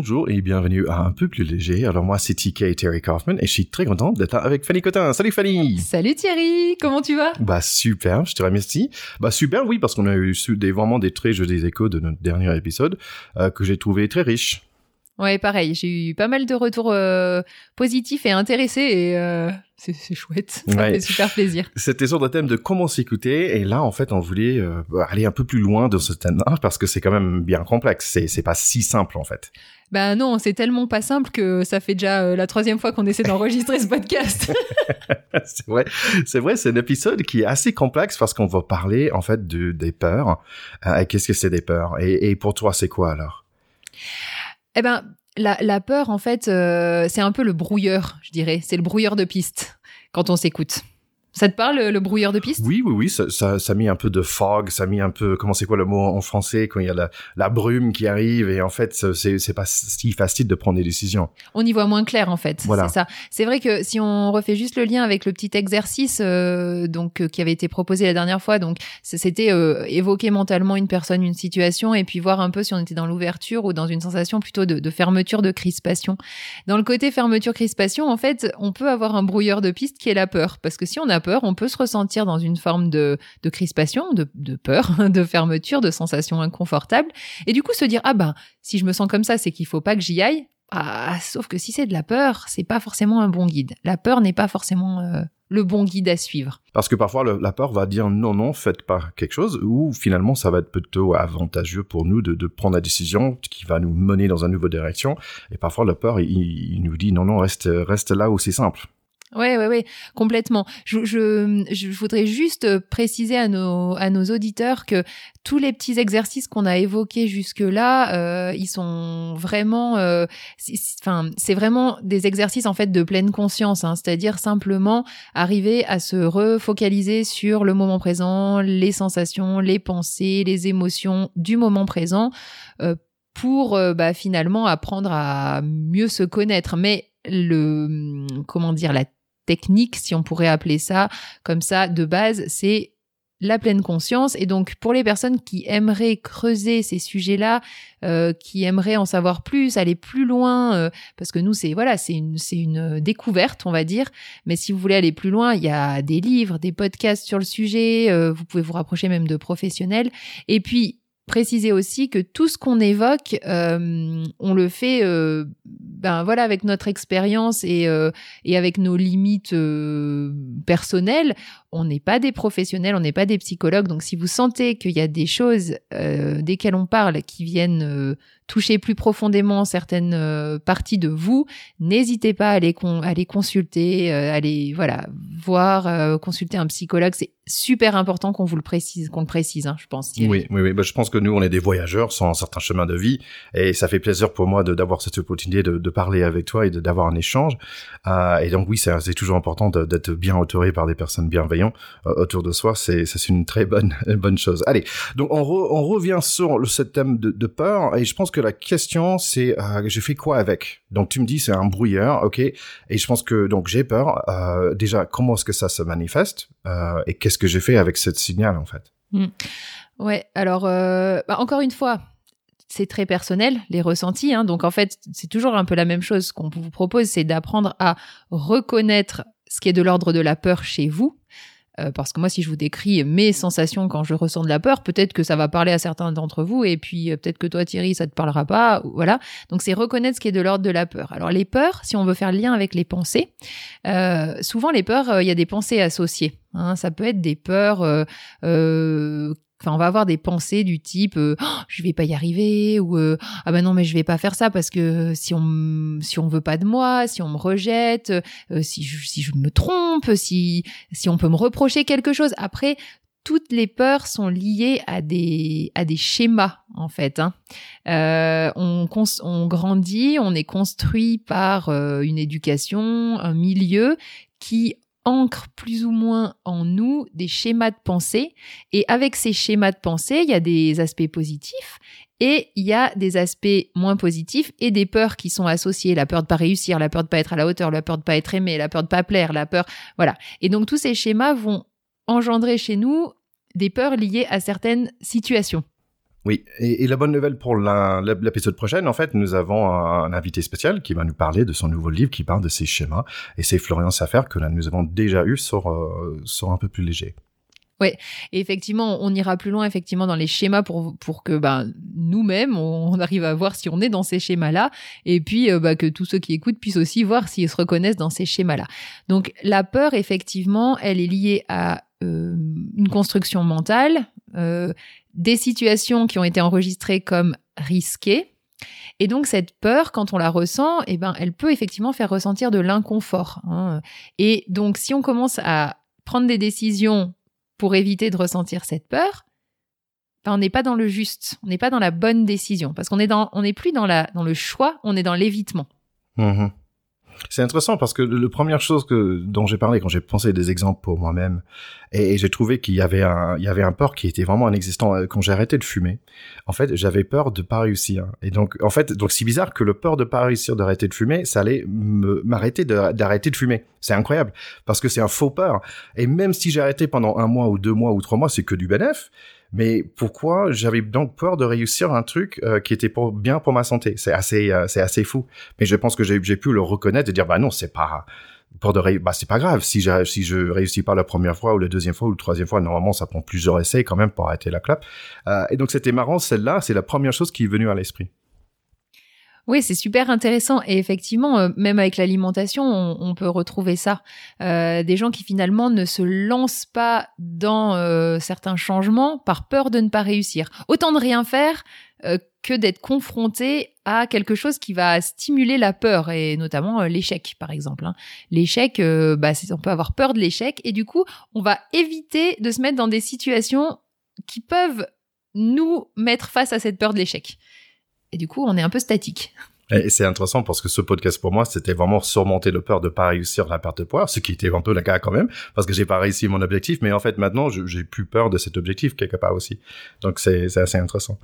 Bonjour et bienvenue à Un peu plus léger. Alors moi c'est TK Terry Kaufman et je suis très content d'être avec Fanny Cotin. Salut Fanny Salut Thierry, comment tu vas? Bah super, je te remercie. Bah super oui parce qu'on a eu des, vraiment des très jolis échos de notre dernier épisode euh, que j'ai trouvé très riche. Ouais, pareil, j'ai eu pas mal de retours euh, positifs et intéressés et euh, c'est chouette, ça fait super plaisir. C'était sur le thème de comment s'écouter et là en fait on voulait euh, aller un peu plus loin de ce thème-là parce que c'est quand même bien complexe, c'est pas si simple en fait. Ben non, c'est tellement pas simple que ça fait déjà la troisième fois qu'on essaie d'enregistrer ce podcast. c'est vrai, c'est vrai, c'est un épisode qui est assez complexe parce qu'on va parler en fait de, des peurs. Qu'est-ce que c'est des peurs? Et, et pour toi c'est quoi alors? Eh ben, la, la peur, en fait, euh, c'est un peu le brouilleur, je dirais. C'est le brouilleur de piste quand on s'écoute. Ça te parle, le brouilleur de piste? Oui, oui, oui. Ça, ça, ça, a mis un peu de fog, ça mis un peu, comment c'est quoi le mot en français, quand il y a la, la brume qui arrive, et en fait, c'est, c'est pas si facile de prendre des décisions. On y voit moins clair, en fait. Voilà. C'est ça. C'est vrai que si on refait juste le lien avec le petit exercice euh, donc euh, qui avait été proposé la dernière fois, donc c'était euh, évoquer mentalement une personne, une situation, et puis voir un peu si on était dans l'ouverture ou dans une sensation plutôt de, de fermeture, de crispation. Dans le côté fermeture-crispation, en fait, on peut avoir un brouilleur de piste qui est la peur, parce que si on a peur, on peut se ressentir dans une forme de, crispation, de, peur, de fermeture, de sensation inconfortable, et du coup se dire ah ben si je me sens comme ça, c'est qu'il faut pas que j'y aille. Ah, sauf que si c'est de la peur, c'est pas forcément un bon guide. La peur n'est pas forcément euh, le bon guide à suivre. Parce que parfois la peur va dire non non faites pas quelque chose ou finalement ça va être plutôt avantageux pour nous de, prendre la décision qui va nous mener dans une nouvelle direction et parfois la peur il, nous dit non non reste reste là où c'est simple. Ouais, ouais, ouais, complètement. Je, je, je, voudrais juste préciser à nos, à nos auditeurs que tous les petits exercices qu'on a évoqués jusque-là, euh, ils sont vraiment, euh, enfin, c'est vraiment des exercices en fait de pleine conscience, hein, c'est-à-dire simplement arriver à se refocaliser sur le moment présent, les sensations, les pensées, les émotions du moment présent. Euh, pour euh, bah, finalement apprendre à mieux se connaître. Mais le comment dire la technique, si on pourrait appeler ça comme ça, de base, c'est la pleine conscience. Et donc, pour les personnes qui aimeraient creuser ces sujets-là, euh, qui aimeraient en savoir plus, aller plus loin, euh, parce que nous, c'est voilà, c'est une, c'est une découverte, on va dire. Mais si vous voulez aller plus loin, il y a des livres, des podcasts sur le sujet. Euh, vous pouvez vous rapprocher même de professionnels. Et puis, préciser aussi que tout ce qu'on évoque, euh, on le fait, euh, ben voilà, avec notre expérience et, euh, et avec nos limites personnelles. On n'est pas des professionnels, on n'est pas des psychologues. Donc, si vous sentez qu'il y a des choses desquelles on parle qui viennent toucher plus profondément certaines parties de vous, n'hésitez pas à aller, aller consulter, aller voilà voir, consulter un psychologue. C'est super important qu'on vous le précise, qu'on le précise, hein, je pense. Oui, oui. Bah, je pense que nous, on est des voyageurs sans un certain chemin de vie, et ça fait plaisir pour moi d'avoir cette opportunité de, parler avec toi et d'avoir un échange. Euh, et donc oui, c'est toujours important d'être bien autoré par des personnes bienveillantes euh, autour de soi. C'est une très bonne bonne chose. Allez, donc on, revient sur le, ce thème de, peur, et je pense que la question c'est euh, je fais quoi avec? Donc tu me dis c'est un brouilleur, ok? Et je pense que donc j'ai peur. Euh, déjà, comment est-ce que ça se manifeste euh, Et qu'est-ce que j'ai fait avec ce signal en fait? Mmh. Ouais, alors euh, bah, encore une fois, c'est très personnel, les ressentis. Hein, donc en fait, c'est toujours un peu la même chose. Qu'on vous propose, c'est d'apprendre à reconnaître ce qui est de l'ordre de la peur chez vous. Euh, parce que moi, si je vous décris mes sensations quand je ressens de la peur, peut-être que ça va parler à certains d'entre vous, et puis euh, peut-être que toi, Thierry, ça te parlera pas. Voilà. Donc, c'est reconnaître ce qui est de l'ordre de la peur. Alors, les peurs, si on veut faire le lien avec les pensées, euh, souvent les peurs, il y a des pensées associées. Hein. ça peut être des peurs Enfin, on va avoir des pensées du type euh, oh, je vais pas y arriver ou euh, ah ben non mais je vais pas faire ça parce que si on si on veut pas de moi, si on me rejette, euh, si je, si je me trompe, si si on peut me reprocher quelque chose. Après, toutes les peurs sont liées à des à des schémas en fait. Hein. on, on grandit, on est construit par une éducation, un milieu qui ancre plus ou moins en nous des schémas de pensée. Et avec ces schémas de pensée, il y a des aspects positifs et il y a des aspects moins positifs et des peurs qui sont associées. La peur de pas réussir, la peur de pas être à la hauteur, la peur de pas être aimé, la peur de pas plaire, la peur, voilà. Et donc tous ces schémas vont engendrer chez nous des peurs liées à certaines situations. Oui, et, la bonne nouvelle pour l'épisode prochain, en fait, nous avons un, invité spécial qui va nous parler de son nouveau livre qui parle de ces schémas, et c'est Florian Safer que là, nous avons déjà eu sur, euh, sur un peu plus léger. Oui, et effectivement, on ira plus loin effectivement dans les schémas pour pour que ben nous-mêmes on, arrive à voir si on est dans ces schémas-là, et puis euh, bah, que tous ceux qui écoutent puissent aussi voir s'ils se reconnaissent dans ces schémas-là. Donc la peur, effectivement, elle est liée à euh, une construction mentale, euh, des situations qui ont été enregistrées comme risquées. Et donc cette peur, quand on la ressent, eh ben, elle peut effectivement faire ressentir de l'inconfort. Hein. Et donc si on commence à prendre des décisions pour éviter de ressentir cette peur, ben, on n'est pas dans le juste, on n'est pas dans la bonne décision, parce qu'on est n'est plus dans la, dans le choix, on est dans l'évitement. Mmh c'est intéressant parce que la première chose que dont j'ai parlé quand j'ai pensé des exemples pour moi-même et, j'ai trouvé qu'il y avait un il y avait un peur qui était vraiment inexistant euh, quand j'ai arrêté de fumer. En fait, j'avais peur de pas réussir et donc en fait donc c'est bizarre que le peur de pas réussir d'arrêter de fumer, ça allait m'arrêter d'arrêter de, fumer. C'est incroyable parce que c'est un faux peur et même si j'ai arrêté pendant un mois ou deux mois ou trois mois, c'est que du bénéf. Mais pourquoi j'avais donc peur de réussir un truc euh, qui était pour, bien pour ma santé? C'est assez, euh, c'est assez fou. Mais je pense que j'ai pu le reconnaître dire bah non, c'est pas pour de bah c'est pas grave si je si je réussis pas la première fois ou la deuxième fois ou la troisième fois normalement ça prend plusieurs essais quand même pour arrêter la clope euh, et donc c'était marrant celle-là c'est la première chose qui est venue à l'esprit oui, c'est super intéressant. Et effectivement, euh, même avec l'alimentation, on, peut retrouver ça. Euh, des gens qui finalement ne se lancent pas dans certains changements par peur de ne pas réussir. Autant de rien faire que d'être confronté à quelque chose qui va stimuler la peur, et notamment l'échec, par exemple. Hein. L'échec, bah, on peut avoir peur de l'échec, et du coup, on va éviter de se mettre dans des situations qui peuvent nous mettre face à cette peur de l'échec. Et du coup, on est un peu statique. Et c'est intéressant parce que ce podcast pour moi, c'était vraiment surmonter le peur de pas réussir la perte de poids, ce qui était un le cas quand même, parce que j'ai pas réussi mon objectif, mais en fait maintenant, j'ai plus peur de cet objectif quelque part aussi. Donc c'est assez intéressant.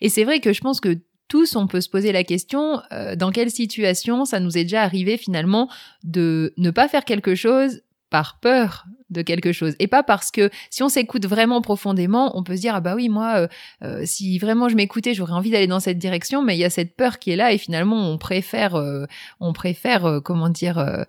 Et c'est vrai que je pense que tous, on peut se poser la question, euh, dans quelle situation ça nous est déjà arrivé finalement de ne pas faire quelque chose par peur de quelque chose et pas parce que si on s'écoute vraiment profondément, on peut se dire ah bah oui moi euh, euh, si vraiment je m'écoutais j'aurais envie d'aller dans cette direction mais il y a cette peur qui est là et finalement on préfère euh, on préfère comment dire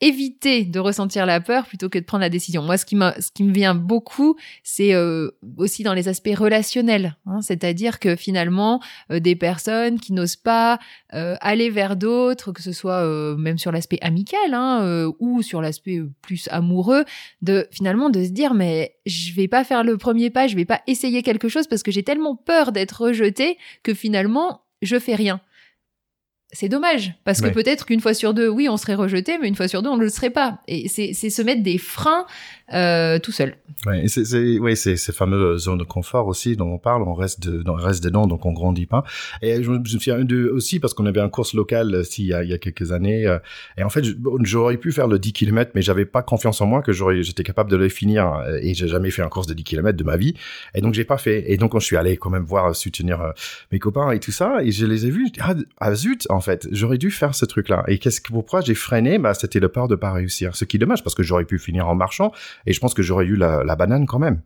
éviter de ressentir la peur plutôt que de prendre la décision. Moi, ce qui, ce qui me vient beaucoup, c'est euh, aussi dans les aspects relationnels. Hein, C'est-à-dire que finalement, euh, des personnes qui n'osent pas euh, aller vers d'autres, que ce soit même sur l'aspect amical hein, ou sur l'aspect plus amoureux, de finalement de se dire mais je vais pas faire le premier pas, je vais pas essayer quelque chose parce que j'ai tellement peur d'être rejeté que finalement je fais rien c'est dommage parce que peut-être qu'une fois sur deux, oui, on serait rejeté, mais une fois sur deux, on ne le serait pas. Et c'est se mettre des freins euh, tout seul. Ouais, c'est ouais, c'est ces fameuses zones de confort aussi dont on parle. On reste de, on reste dedans, donc on grandit pas. Et je, me souviens de, aussi parce qu'on avait un course local euh, il y a, il y a quelques années. Euh, et en fait, j'aurais pu faire le 10 km, mais j'avais pas confiance en moi que j'aurais, j'étais capable de le finir. Euh, et j'ai jamais fait un course de 10 km de ma vie. Et donc j'ai pas fait. Et donc quand je suis allé quand même voir soutenir mes copains et tout ça, et je les ai vus. Ah, ah zut, en fait, j'aurais dû faire ce truc-là. Et qu'est-ce que pourquoi j'ai freiné? Bah c'était le peur de pas réussir. Ce qui est dommage parce que j'aurais pu finir en marchant et je pense que j'aurais eu la, banane quand même.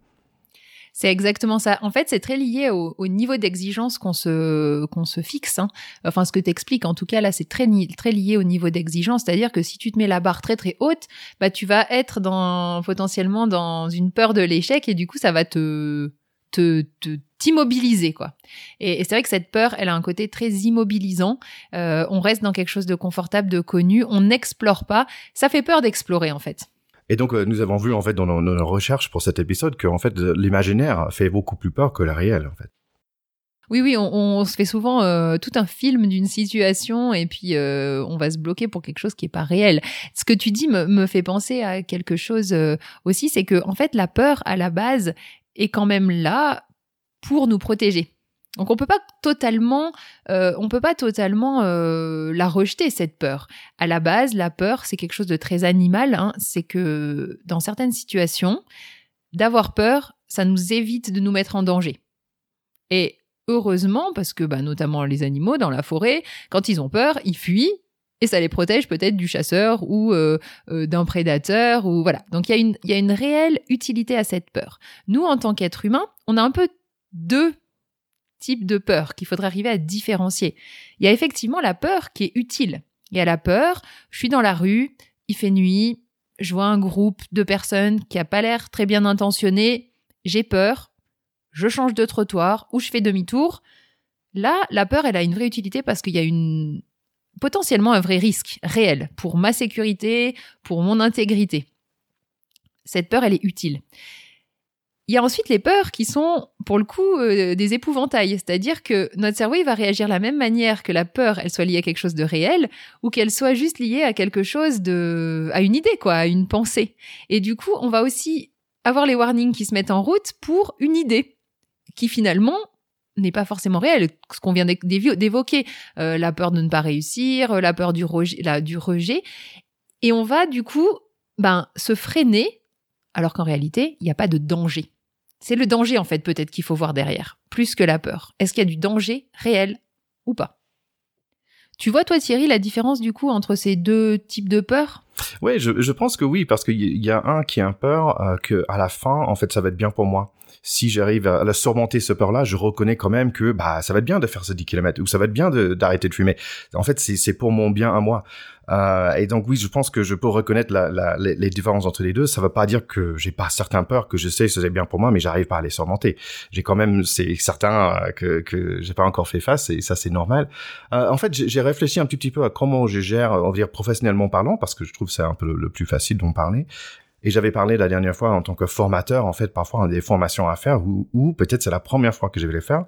C'est exactement ça. En fait, c'est très lié au, niveau d'exigence qu'on se qu'on se fixe. Hein. Enfin, ce que tu expliques, en tout cas là, c'est très très lié au niveau d'exigence. C'est-à-dire que si tu te mets la barre très très haute, bah tu vas être dans potentiellement dans une peur de l'échec et du coup ça va te te t'immobiliser quoi. Et, c'est vrai que cette peur, elle a un côté très immobilisant. Euh, on reste dans quelque chose de confortable, de connu. On n'explore pas. Ça fait peur d'explorer en fait. Et donc, euh, nous avons vu en fait dans nos, recherches pour cet épisode que en fait l'imaginaire fait beaucoup plus peur que la réelle en fait. Oui, oui, on, se fait souvent euh, tout un film d'une situation et puis euh, on va se bloquer pour quelque chose qui est pas réel. Ce que tu dis me, me fait penser à quelque chose aussi, c'est que en fait la peur à la base est quand même là pour nous protéger. Donc on peut pas totalement, euh, on peut pas totalement euh, la rejeter cette peur. À la base, la peur c'est quelque chose de très animal. Hein. C'est que dans certaines situations, d'avoir peur, ça nous évite de nous mettre en danger. Et heureusement, parce que bah, notamment les animaux dans la forêt, quand ils ont peur, ils fuient et ça les protège peut-être du chasseur ou euh, d'un prédateur ou voilà. Donc il y, y a une réelle utilité à cette peur. Nous, en tant qu'êtres humains, on a un peu deux type de peur qu'il faudrait arriver à différencier. Il y a effectivement la peur qui est utile. Il y a la peur, je suis dans la rue, il fait nuit, je vois un groupe de personnes qui a pas l'air très bien intentionné, j'ai peur, je change de trottoir ou je fais demi-tour. Là, la peur, elle a une vraie utilité parce qu'il y a une potentiellement un vrai risque réel pour ma sécurité, pour mon intégrité. Cette peur, elle est utile. Il y a ensuite les peurs qui sont, pour le coup, euh, des épouvantails. C'est-à-dire que notre cerveau, il va réagir de la même manière que la peur, elle soit liée à quelque chose de réel, ou qu'elle soit juste liée à quelque chose de, à une idée, quoi, à une pensée. Et du coup, on va aussi avoir les warnings qui se mettent en route pour une idée, qui finalement n'est pas forcément réelle. Ce qu'on vient d'évoquer, euh, la peur de ne pas réussir, la peur du rejet, du rejet. Et on va, du coup, ben, se freiner alors qu'en réalité, il n'y a pas de danger. C'est le danger, en fait, peut-être qu'il faut voir derrière, plus que la peur. Est-ce qu'il y a du danger réel ou pas? Tu vois, toi, Thierry, la différence, du coup, entre ces deux types de peur? Oui, je, pense que oui, parce qu'il y a un qui a peur euh, que à la fin, en fait, ça va être bien pour moi si j'arrive à, surmonter ce peur-là, je reconnais quand même que bah ça va être bien de faire ce 10 km ou ça va être bien d'arrêter de, fumer. En fait, c'est pour mon bien à moi. Euh, et donc oui, je pense que je peux reconnaître la, la, les, différences entre les deux. Ça ne veut pas dire que j'ai pas certaines peurs que je sais que c'est bien pour moi, mais j'arrive pas à les surmonter. J'ai quand même c'est certain euh, que que j'ai pas encore fait face et ça c'est normal. Euh, en fait, j'ai réfléchi un petit, petit peu à comment je gère, on va dire professionnellement parlant, parce que je trouve c'est un peu le plus facile d'en parler. Et j'avais parlé la dernière fois en tant que formateur, en fait, parfois a des formations à faire ou, ou peut-être c'est la première fois que je vais les faire.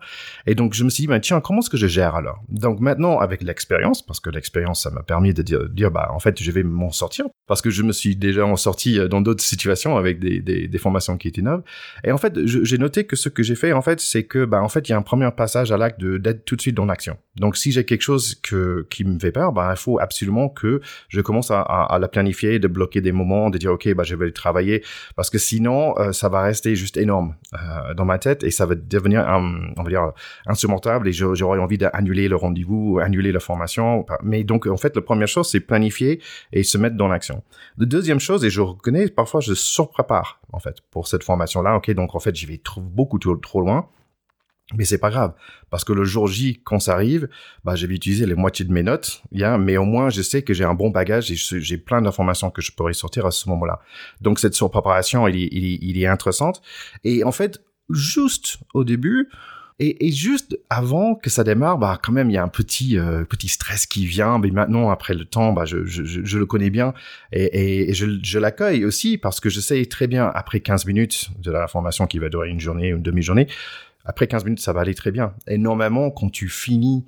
Et donc je me suis dit, ben, tiens, comment est-ce que je gère alors? Donc maintenant, avec l'expérience, parce que l'expérience, ça m'a permis de dire, dire, bah, en fait, je vais m'en sortir, parce que je me suis déjà en sorti euh, dans d'autres situations avec des, des, des, formations qui étaient neuves. Et en fait, j'ai noté que ce que j'ai fait, en fait, c'est que, bah, en fait, il y a un premier passage à l'acte d'être tout de suite dans l'action. Donc si j'ai quelque chose que, qui me fait peur, bah, il faut absolument que je commence à, à, à la planifier, de bloquer des moments, de dire, OK, bah, je vais travailler parce que sinon euh, ça va rester juste énorme euh, dans ma tête et ça va devenir on va dire insurmontable et j'aurais envie d'annuler le rendez-vous, annuler la formation. Mais donc en fait la première chose c'est planifier et se mettre dans l'action. La deuxième chose et je reconnais parfois je surprépare en fait pour cette formation là. Ok donc en fait j'y vais trop, beaucoup trop loin mais c'est pas grave, parce que le jour J, quand ça arrive, bah, je vais utiliser les moitiés de mes notes, yeah, mais au moins je sais que j'ai un bon bagage et j'ai plein d'informations que je pourrais sortir à ce moment-là. Donc cette surpréparation, il il, il est intéressante. Et en fait, juste au début, et, et, juste avant que ça démarre, bah quand même il y a un petit euh, petit stress qui vient. Mais maintenant après le temps, bah je, je, je le connais bien et, et je, je l'accueille aussi parce que je sais très bien après 15 minutes de la formation qui va durer une journée ou une demi-journée, après 15 minutes, ça va aller très bien. Et normalement, quand tu finis,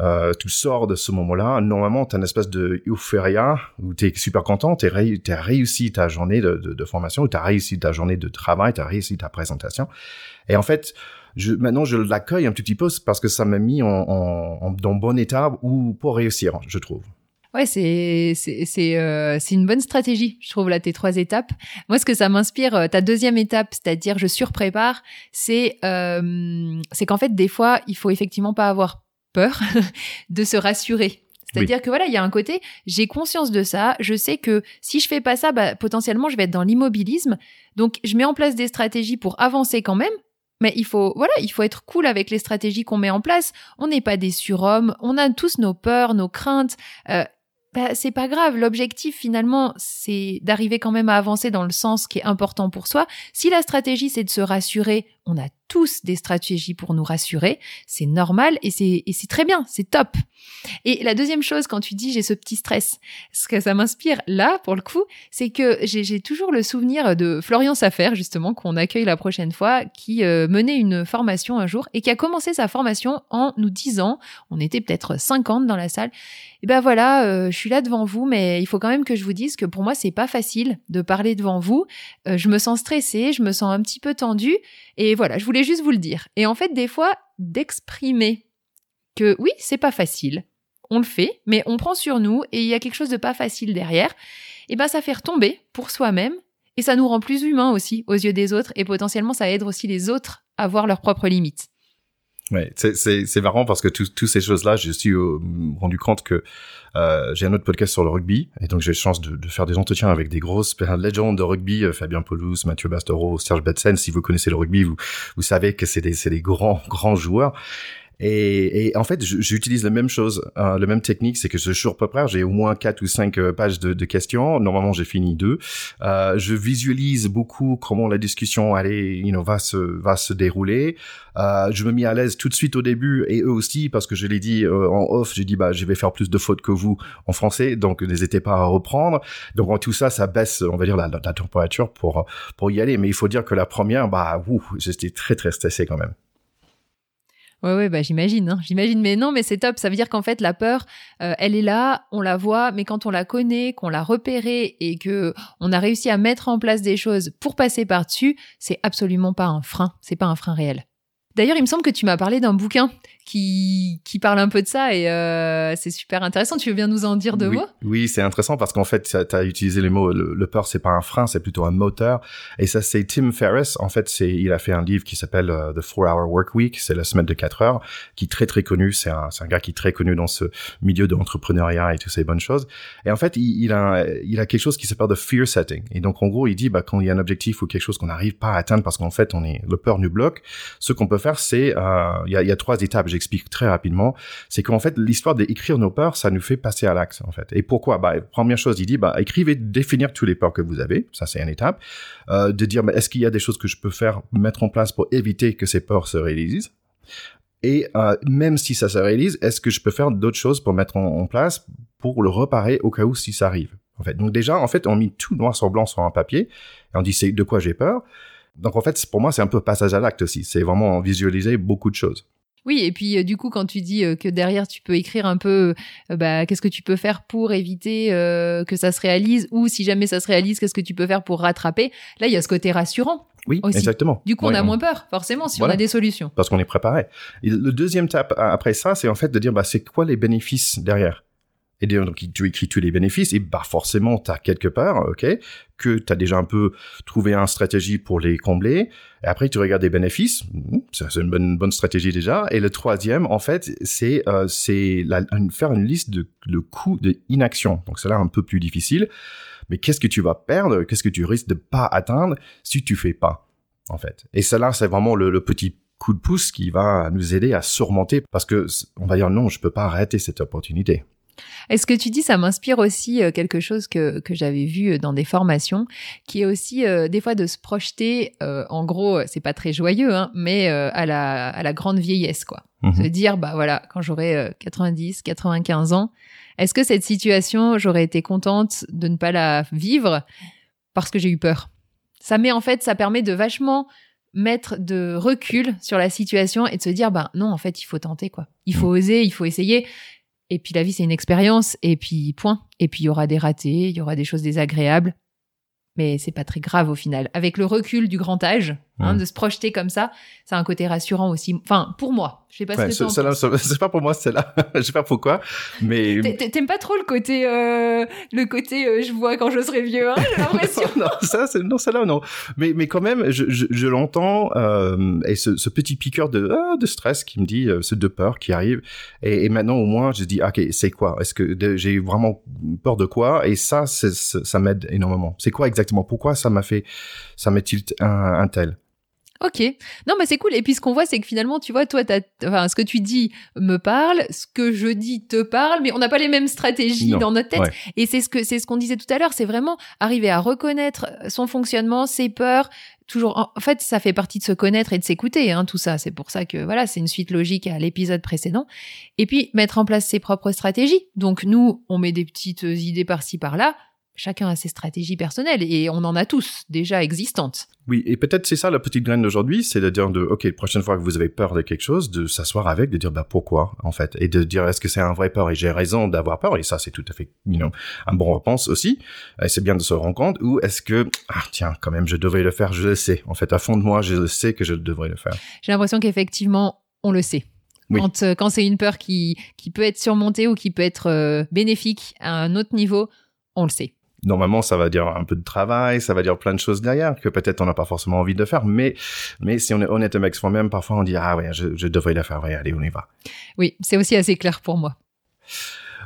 euh, tu sors de ce moment-là, normalement, tu as une espèce de euphoria où tu es super content, tu as réussi ta journée de, de, de formation, tu as réussi ta journée de travail, tu as réussi ta présentation. Et en fait, je, maintenant, je l'accueille un petit peu parce que ça m'a mis en, en, dans bon état ou pour réussir, je trouve. Ouais, c'est c'est euh, c'est une bonne stratégie, je trouve là tes trois étapes. Moi, ce que ça m'inspire, euh, ta deuxième étape, c'est-à-dire je surprépare, c'est euh, c'est qu'en fait des fois il faut effectivement pas avoir peur de se rassurer. C'est-à-dire que voilà, il y a un côté, j'ai conscience de ça, je sais que si je fais pas ça, bah, potentiellement je vais être dans l'immobilisme. Donc je mets en place des stratégies pour avancer quand même, mais il faut, voilà, il faut être cool avec les stratégies qu'on met en place. On n'est pas des surhommes, on a tous nos peurs, nos craintes. Euh, bah, c'est pas grave. L'objectif, finalement, c'est d'arriver quand même à avancer dans le sens qui est important pour soi. Si la stratégie, c'est de se rassurer, on a tous des stratégies pour nous rassurer. C'est normal et c'est, très bien. C'est top. Et la deuxième chose, quand tu dis j'ai ce petit stress, ce que ça m'inspire là, pour le coup, c'est que j'ai, toujours le souvenir de Florian Safer, justement, qu'on accueille la prochaine fois, qui euh, menait une formation un jour et qui a commencé sa formation en nous disant, on était peut-être 50 dans la salle, et eh ben voilà, euh, je suis là devant vous, mais il faut quand même que je vous dise que pour moi, c'est pas facile de parler devant vous. Euh, je me sens stressée, je me sens un petit peu tendue. Et voilà, je voulais juste vous le dire. Et en fait, des fois, d'exprimer que oui, c'est pas facile. On le fait, mais on prend sur nous et il y a quelque chose de pas facile derrière. Et ben, ça fait retomber pour soi-même et ça nous rend plus humains aussi aux yeux des autres et potentiellement ça aide aussi les autres à voir leurs propres limites. Ouais, c'est marrant parce que toutes ces choses-là, je suis euh, rendu compte que euh, j'ai un autre podcast sur le rugby et donc j'ai la chance de, de, faire des entretiens avec des grosses légendes de rugby, euh, Fabien Paulus, Mathieu Bastero, Serge Betsen. Si vous connaissez le rugby, vous, vous savez que c'est des, des grands grands joueurs. Et, et, en fait, j'utilise la même chose, euh, la même technique, c'est que ce jour peu près, j'ai au moins quatre ou cinq euh, pages de, de questions. Normalement, j'ai fini deux. Euh, je visualise beaucoup comment la discussion allait, you va se va se dérouler. Euh, je me mis à l'aise tout de suite au début et eux aussi parce que je l'ai dit euh, en off, j'ai dit bah je vais faire plus de fautes que vous en français, donc n'hésitez pas à reprendre. Donc en tout ça, ça baisse, on va dire la, la, température pour pour y aller. Mais il faut dire que la première, bah, j'étais très très stressé quand même. Ouais, ouais, bah j'imagine, hein, j'imagine. Mais non, mais c'est top. Ça veut dire qu'en fait, la peur, euh, elle est là, on la voit, mais quand on la connaît, qu'on l'a repérée et que on a réussi à mettre en place des choses pour passer par dessus, c'est absolument pas un frein. C'est pas un frein réel. D'ailleurs, il me semble que tu m'as parlé d'un bouquin qui, qui parle un peu de ça et euh, c'est super intéressant. Tu veux bien nous en dire deux oui, mots? Oui, c'est intéressant parce qu'en fait, tu as utilisé les mots, le, le peur, c'est pas un frein, c'est plutôt un moteur. Et ça, c'est Tim Ferriss. En fait, c'est il a fait un livre qui s'appelle uh, The Four Hour Work Week, c'est la semaine de 4 heures, qui est très très connu. C'est un, un gars qui est très connu dans ce milieu de l'entrepreneuriat et toutes ces bonnes choses. Et en fait, il, il, a, il a quelque chose qui s'appelle the fear setting. Et donc, en gros, il dit, bah, quand il y a un objectif ou quelque chose qu'on n'arrive pas à atteindre parce qu'en fait, on est, le peur nous bloque, ce qu'on peut faire, c'est, euh, il y, a, trois étapes. J'explique très rapidement c'est qu'en fait, l'histoire d'écrire nos peurs, ça nous fait passer à l'axe, en fait. Et pourquoi? Bah, première chose, il dit, bah, écrivez, définir tous les peurs que vous avez. Ça, c'est une étape. Euh, de dire, bah, est-ce qu'il y a des choses que je peux faire, mettre en place pour éviter que ces peurs se réalisent? Et euh, même si ça se réalise, est-ce que je peux faire d'autres choses pour mettre en, place pour le reparer au cas où si ça arrive? En fait, donc déjà, en fait, on met tout noir sur blanc sur un papier et on dit c'est de quoi j'ai peur? Donc en fait, pour moi, c'est un peu passage à l'acte aussi. C'est vraiment visualiser beaucoup de choses. Oui, et puis euh, du coup, quand tu dis euh, que derrière, tu peux écrire un peu, euh, bah, qu'est-ce que tu peux faire pour éviter que ça se réalise, ou si jamais ça se réalise, qu'est-ce que tu peux faire pour rattraper. Là, il y a ce côté rassurant. Oui, exactement. Du coup, on a moins peur, forcément, si on a des solutions. Parce qu'on est préparé. le deuxième tape après ça, c'est en fait de dire, bah, c'est quoi les bénéfices derrière? Et donc tu écris tous les bénéfices et bah forcément tu as quelque part ok que tu as déjà un peu trouvé une stratégie pour les combler. Et après tu regardes les bénéfices hmm, c'est une bonne bonne stratégie déjà. Et le troisième en fait c'est euh, c'est faire une liste de le coût de donc c'est là un peu plus difficile. Mais qu'est-ce que tu vas perdre? Qu'est-ce que tu risques de pas atteindre si tu fais pas en fait? Et cela c'est vraiment le, le petit coup de pouce qui va nous aider à surmonter parce que on va dire non je peux pas arrêter cette opportunité est ce que tu dis, ça m'inspire aussi euh, quelque chose que, que j'avais vu euh, dans des formations, qui est aussi euh, des fois de se projeter, en gros, c'est pas très joyeux, hein, mais à, la, à la grande vieillesse, quoi. Mhm. Se dire, bah voilà, quand j'aurai 90, 95 ans, est-ce que cette situation, j'aurais été contente de ne pas la vivre parce que j'ai eu peur? Ça met en fait, ça permet de vachement mettre de recul sur la situation et de se dire bah non en fait il faut tenter quoi il faut mhm. oser il faut essayer et puis la vie, c'est une expérience. Et puis point. Et puis il y aura des ratés, il y aura des choses désagréables. Mais c'est pas très grave au final. Avec le recul du grand âge, hein, de se projeter comme ça, c'est un côté rassurant aussi. Enfin, pour moi. Je sais pas ouais, ce que C'est pas pour moi, c'est là. je sais pas pourquoi, mais. T'aimes pas trop le côté, euh, le côté, euh, je vois quand je serai vieux, hein, j'ai l'impression. non, ça, c'est, non, celle-là, non. Mais, mais quand même, je, je, je l'entends, euh, et ce, ce, petit piqueur de, ah, de stress qui me dit, euh, ce de peur qui arrive. Et, et, maintenant, au moins, je dis, ok, c'est quoi? Est-ce que j'ai vraiment peur de quoi? Et ça, ça m'aide énormément. C'est quoi exactement? Pourquoi ça m'a fait, ça m'est-il un, un tel? Ok. Non, mais c'est cool. Et puis ce qu'on voit, c'est que finalement, tu vois, toi, enfin, ce que tu dis me parle, ce que je dis te parle, mais on n'a pas les mêmes stratégies dans notre tête. Et c'est ce que c'est ce qu'on disait tout à l'heure. C'est vraiment arriver à reconnaître son fonctionnement, ses peurs. Toujours. En fait, ça fait partie de se connaître et de s'écouter. Hein, tout ça. C'est pour ça que voilà, c'est une suite logique à l'épisode précédent. Et puis mettre en place ses propres stratégies. Donc nous, on met des petites idées par-ci par-là chacun a ses stratégies personnelles et on en a tous déjà existantes. Oui, et peut-être c'est ça la petite graine d'aujourd'hui, c'est de dire de, ok, la prochaine fois que vous avez peur de quelque chose, de s'asseoir avec, de dire, bah pourquoi en fait, et de dire est-ce que c'est un vrai peur? Et j'ai raison d'avoir peur et ça c'est tout à fait, you know, un bon réponse aussi. Et c'est bien de se rendre compte ou est-ce que ah tiens quand même je devrais le faire, je le sais. En fait, à fond de moi, je sais que je devrais le faire. J'ai l'impression qu'effectivement on le sait. Quand, euh, quand c'est une peur qui, qui peut être surmontée ou qui peut être euh, bénéfique à un autre niveau, on le sait normalement, ça va dire un peu de travail, ça va dire plein de choses derrière que peut-être on n'a pas forcément envie de faire. Mais, mais si on est honnête avec soi-même, parfois on dit ah ouais, je, je devrais la faire. Ouais, allez, on y va. Oui, c'est aussi assez clair pour moi.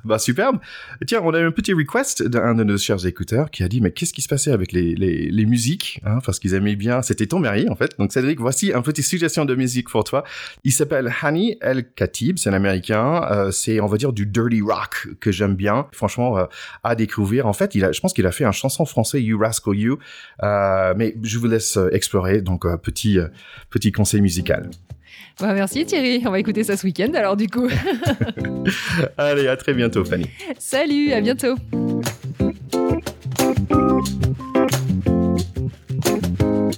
Bah superbe. Tiens, on a eu un petit request d'un de nos chers écouteurs qui a dit mais qu'est-ce qui se passait avec les, les, les musiques hein, Parce qu'ils aimaient bien. C'était ton mari en fait. Donc Cédric, voici un petit suggestion de musique pour toi. Il s'appelle Hani El Khatib, c'est un américain. Euh, c'est on va dire du dirty rock que j'aime bien. Franchement, euh, à découvrir. En fait, il a, je pense qu'il a fait un chanson français You Rascal You. Euh, mais je vous laisse explorer. Donc petit petit conseil musical. Bah, merci Thierry, on va écouter ça ce week-end alors du coup. Allez, à très bientôt Fanny. Salut, à bientôt.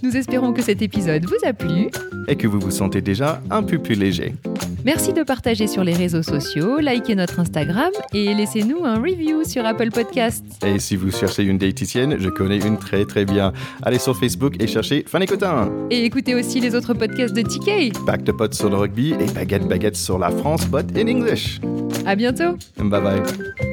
Nous espérons que cet épisode vous a plu et que vous vous sentez déjà un peu plus léger. Merci de partager sur les réseaux sociaux, likez notre Instagram et laissez-nous un review sur Apple Podcasts. Et si vous cherchez une diététicienne, je connais une très très bien. Allez sur Facebook et cherchez Fanny Cotin. Et écoutez aussi les autres podcasts de TK. Back de potes sur le rugby et baguette baguette sur la France, but in English. À bientôt. Bye bye.